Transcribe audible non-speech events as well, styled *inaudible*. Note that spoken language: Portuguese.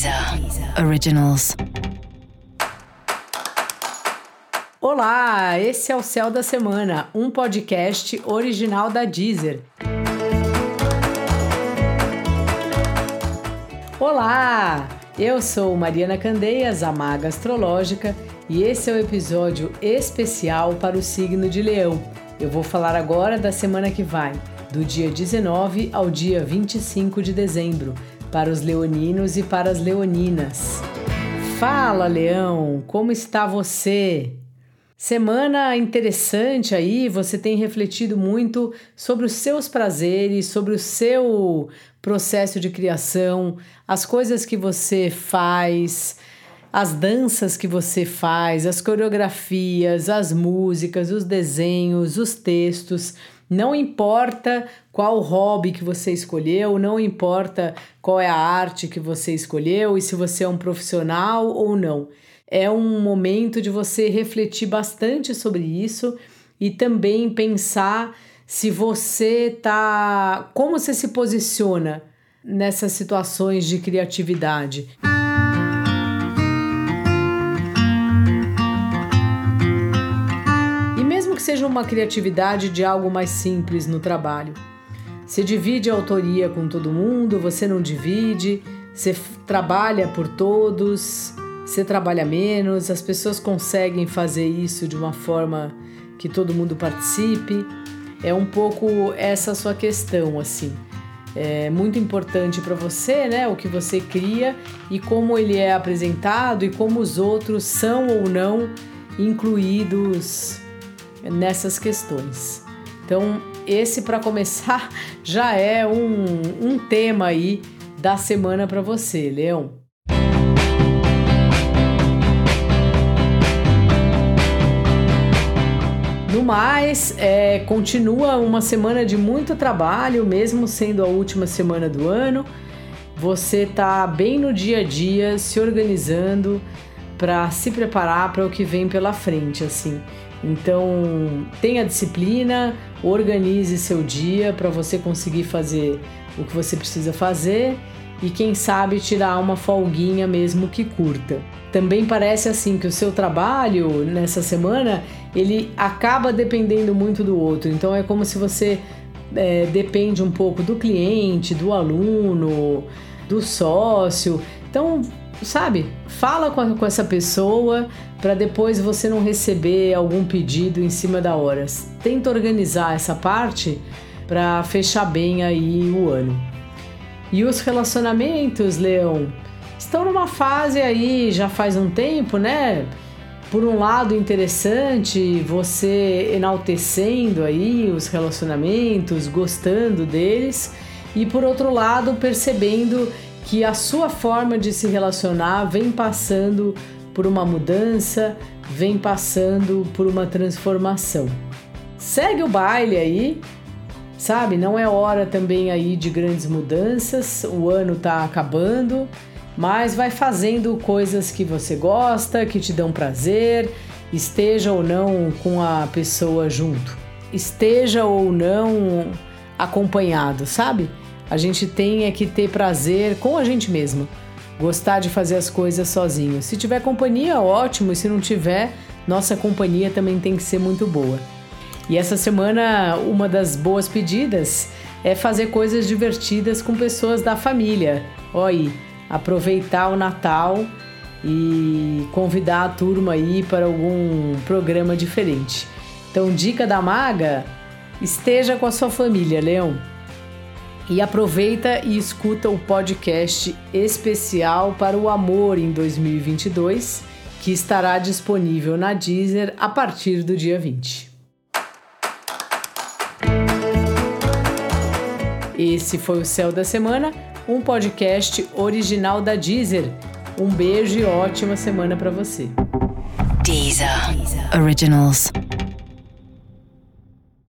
Deezer Originals. Olá, esse é o Céu da Semana, um podcast original da Deezer. Olá, eu sou Mariana Candeias, a maga astrológica, e esse é o episódio especial para o signo de Leão. Eu vou falar agora da semana que vai, do dia 19 ao dia 25 de dezembro para os leoninos e para as leoninas. Fala, Leão, como está você? Semana interessante aí, você tem refletido muito sobre os seus prazeres, sobre o seu processo de criação, as coisas que você faz, as danças que você faz, as coreografias, as músicas, os desenhos, os textos. Não importa qual hobby que você escolheu, não importa qual é a arte que você escolheu e se você é um profissional ou não. É um momento de você refletir bastante sobre isso e também pensar se você tá como você se posiciona nessas situações de criatividade. Seja uma criatividade de algo mais simples no trabalho. Você divide a autoria com todo mundo, você não divide, você trabalha por todos, você trabalha menos, as pessoas conseguem fazer isso de uma forma que todo mundo participe. É um pouco essa sua questão, assim. É muito importante para você, né, o que você cria e como ele é apresentado e como os outros são ou não incluídos nessas questões. Então, esse para começar *laughs* já é um, um tema aí da semana para você, Leão. No mais, é, continua uma semana de muito trabalho, mesmo sendo a última semana do ano. Você tá bem no dia a dia, se organizando para se preparar para o que vem pela frente, assim. Então, tenha disciplina, organize seu dia para você conseguir fazer o que você precisa fazer e quem sabe tirar uma folguinha mesmo que curta. Também parece assim que o seu trabalho nessa semana ele acaba dependendo muito do outro. Então é como se você é, depende um pouco do cliente, do aluno, do sócio. Então sabe? Fala com, com essa pessoa para depois você não receber algum pedido em cima da hora. Tenta organizar essa parte para fechar bem aí o ano. E os relacionamentos, Leão, estão numa fase aí já faz um tempo, né? Por um lado interessante, você enaltecendo aí os relacionamentos, gostando deles, e por outro lado percebendo que a sua forma de se relacionar vem passando por uma mudança, vem passando por uma transformação. Segue o baile aí, sabe? Não é hora também aí de grandes mudanças, o ano tá acabando, mas vai fazendo coisas que você gosta, que te dão prazer, esteja ou não com a pessoa junto, esteja ou não acompanhado, sabe? A gente tem é que ter prazer com a gente mesmo, gostar de fazer as coisas sozinho. Se tiver companhia, ótimo, e se não tiver, nossa companhia também tem que ser muito boa. E essa semana, uma das boas pedidas é fazer coisas divertidas com pessoas da família. Aí, aproveitar o Natal e convidar a turma aí para algum programa diferente. Então, dica da maga: esteja com a sua família, Leão. E aproveita e escuta o podcast especial para o amor em 2022, que estará disponível na Deezer a partir do dia 20. Esse foi o Céu da Semana, um podcast original da Deezer. Um beijo e ótima semana para você. Deezer. Deezer. Originals.